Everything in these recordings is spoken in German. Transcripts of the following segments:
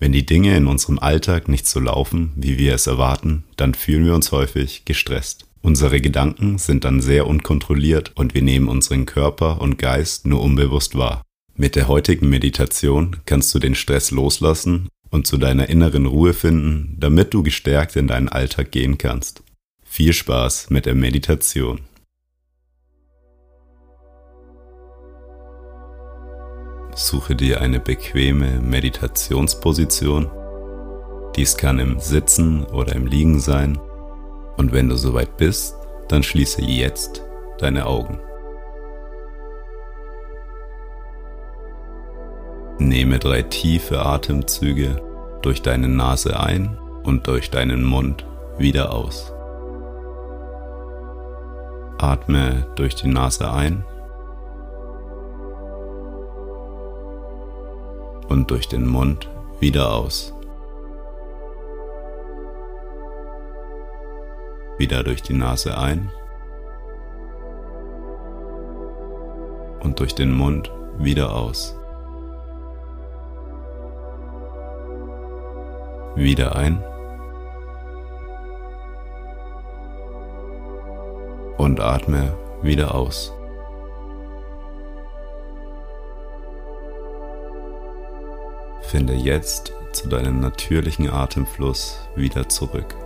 Wenn die Dinge in unserem Alltag nicht so laufen, wie wir es erwarten, dann fühlen wir uns häufig gestresst. Unsere Gedanken sind dann sehr unkontrolliert und wir nehmen unseren Körper und Geist nur unbewusst wahr. Mit der heutigen Meditation kannst du den Stress loslassen und zu deiner inneren Ruhe finden, damit du gestärkt in deinen Alltag gehen kannst. Viel Spaß mit der Meditation. Suche dir eine bequeme Meditationsposition. Dies kann im Sitzen oder im Liegen sein. Und wenn du soweit bist, dann schließe jetzt deine Augen. Nehme drei tiefe Atemzüge durch deine Nase ein und durch deinen Mund wieder aus. Atme durch die Nase ein und durch den Mund wieder aus. Wieder durch die Nase ein und durch den Mund wieder aus. Wieder ein und atme wieder aus. Finde jetzt zu deinem natürlichen Atemfluss wieder zurück.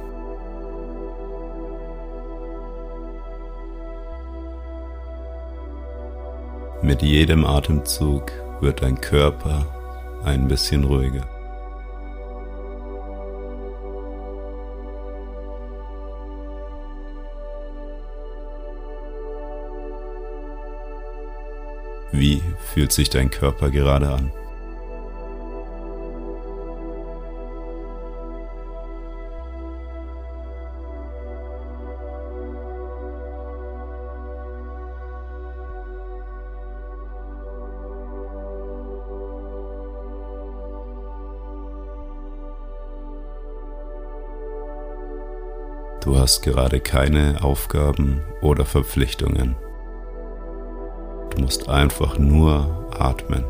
Mit jedem Atemzug wird dein Körper ein bisschen ruhiger. Wie fühlt sich dein Körper gerade an? Du hast gerade keine Aufgaben oder Verpflichtungen. Du musst einfach nur atmen.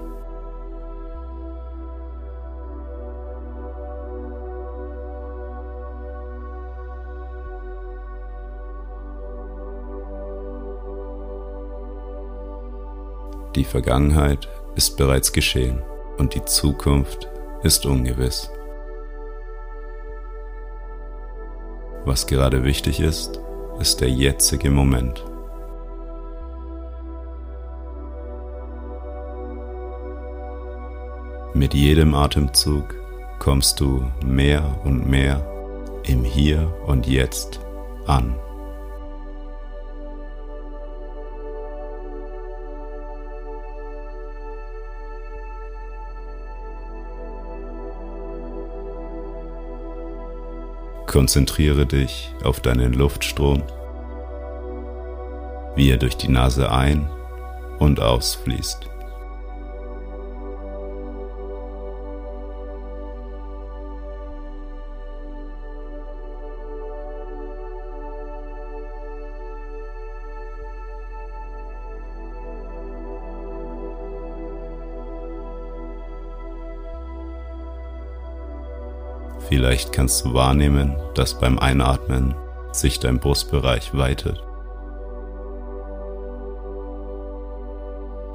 Die Vergangenheit ist bereits geschehen und die Zukunft ist ungewiss. Was gerade wichtig ist, ist der jetzige Moment. Mit jedem Atemzug kommst du mehr und mehr im Hier und Jetzt an. Konzentriere dich auf deinen Luftstrom, wie er durch die Nase ein- und ausfließt. Vielleicht kannst du wahrnehmen, dass beim Einatmen sich dein Brustbereich weitet.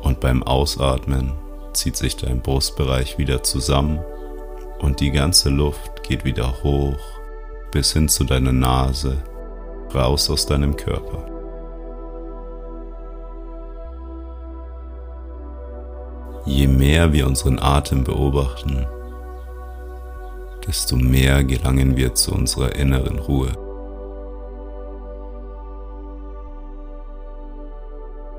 Und beim Ausatmen zieht sich dein Brustbereich wieder zusammen und die ganze Luft geht wieder hoch bis hin zu deiner Nase, raus aus deinem Körper. Je mehr wir unseren Atem beobachten, desto mehr gelangen wir zu unserer inneren Ruhe.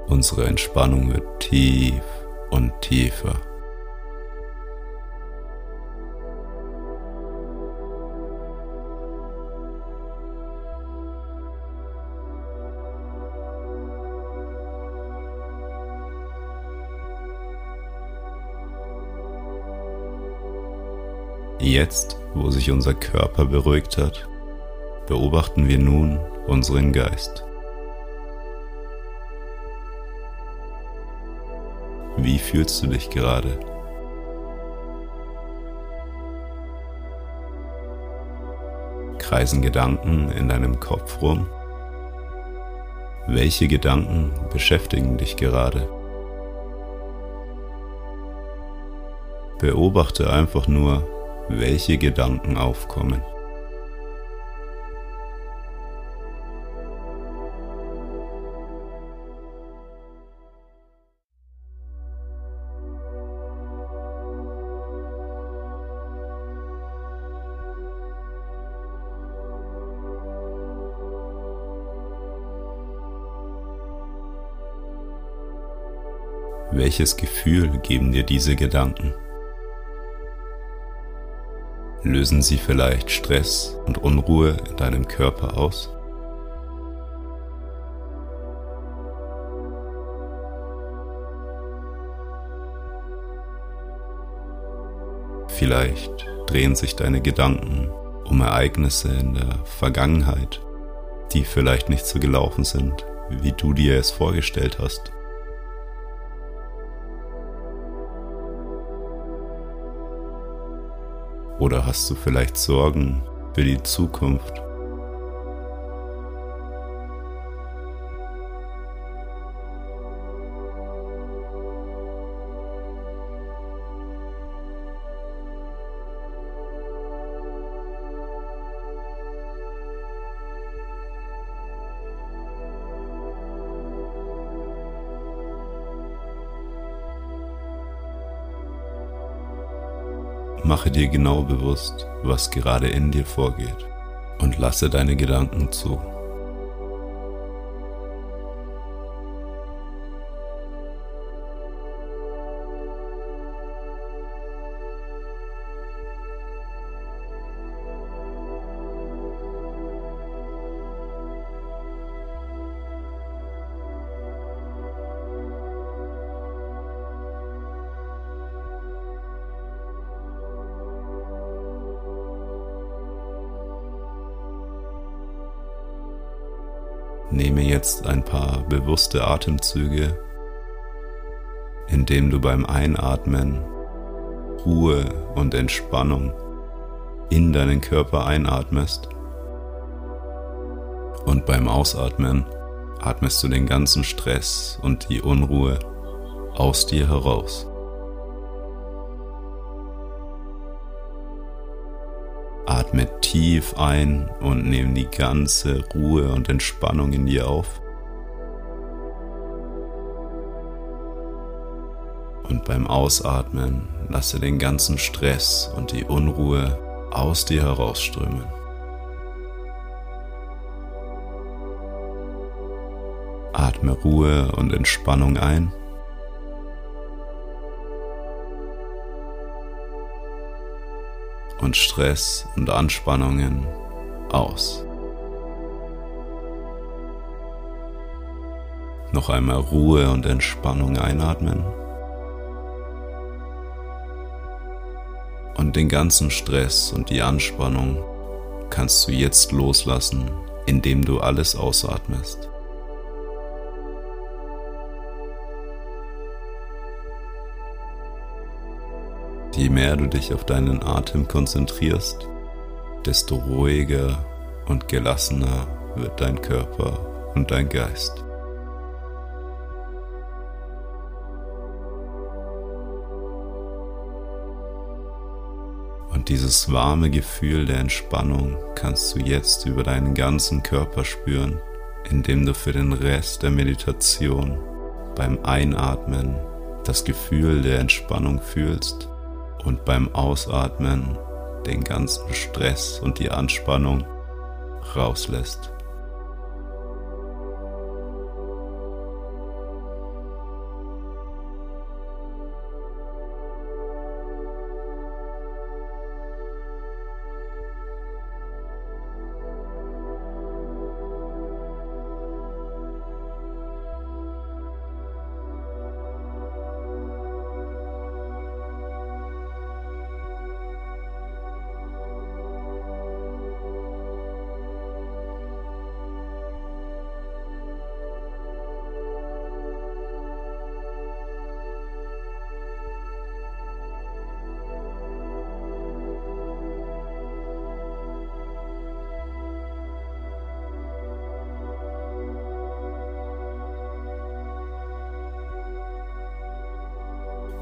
Unsere Entspannung wird tief und tiefer. Jetzt wo sich unser Körper beruhigt hat, beobachten wir nun unseren Geist. Wie fühlst du dich gerade? Kreisen Gedanken in deinem Kopf rum? Welche Gedanken beschäftigen dich gerade? Beobachte einfach nur, welche Gedanken aufkommen. Welches Gefühl geben dir diese Gedanken? Lösen sie vielleicht Stress und Unruhe in deinem Körper aus? Vielleicht drehen sich deine Gedanken um Ereignisse in der Vergangenheit, die vielleicht nicht so gelaufen sind, wie du dir es vorgestellt hast. Oder hast du vielleicht Sorgen für die Zukunft? Mache dir genau bewusst, was gerade in dir vorgeht und lasse deine Gedanken zu. Nehme jetzt ein paar bewusste Atemzüge, indem du beim Einatmen Ruhe und Entspannung in deinen Körper einatmest und beim Ausatmen atmest du den ganzen Stress und die Unruhe aus dir heraus. Atme tief ein und nimm die ganze Ruhe und Entspannung in dir auf. Und beim Ausatmen lasse den ganzen Stress und die Unruhe aus dir herausströmen. Atme Ruhe und Entspannung ein. Und Stress und Anspannungen aus. Noch einmal Ruhe und Entspannung einatmen. Und den ganzen Stress und die Anspannung kannst du jetzt loslassen, indem du alles ausatmest. Je mehr du dich auf deinen Atem konzentrierst, desto ruhiger und gelassener wird dein Körper und dein Geist. Und dieses warme Gefühl der Entspannung kannst du jetzt über deinen ganzen Körper spüren, indem du für den Rest der Meditation beim Einatmen das Gefühl der Entspannung fühlst und beim Ausatmen den ganzen Stress und die Anspannung rauslässt.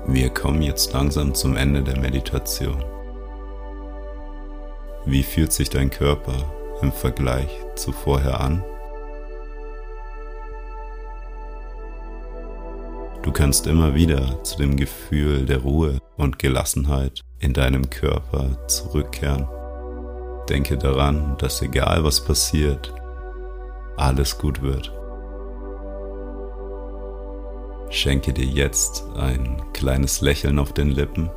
Wir kommen jetzt langsam zum Ende der Meditation. Wie fühlt sich dein Körper im Vergleich zu vorher an? Du kannst immer wieder zu dem Gefühl der Ruhe und Gelassenheit in deinem Körper zurückkehren. Denke daran, dass egal was passiert, alles gut wird. Schenke dir jetzt ein kleines Lächeln auf den Lippen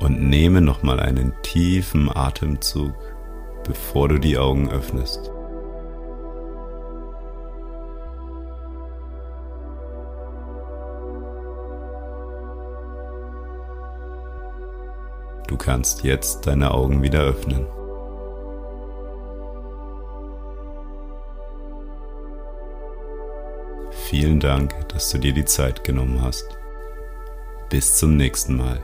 und nehme nochmal einen tiefen Atemzug, bevor du die Augen öffnest. Du kannst jetzt deine Augen wieder öffnen. Vielen Dank, dass du dir die Zeit genommen hast. Bis zum nächsten Mal.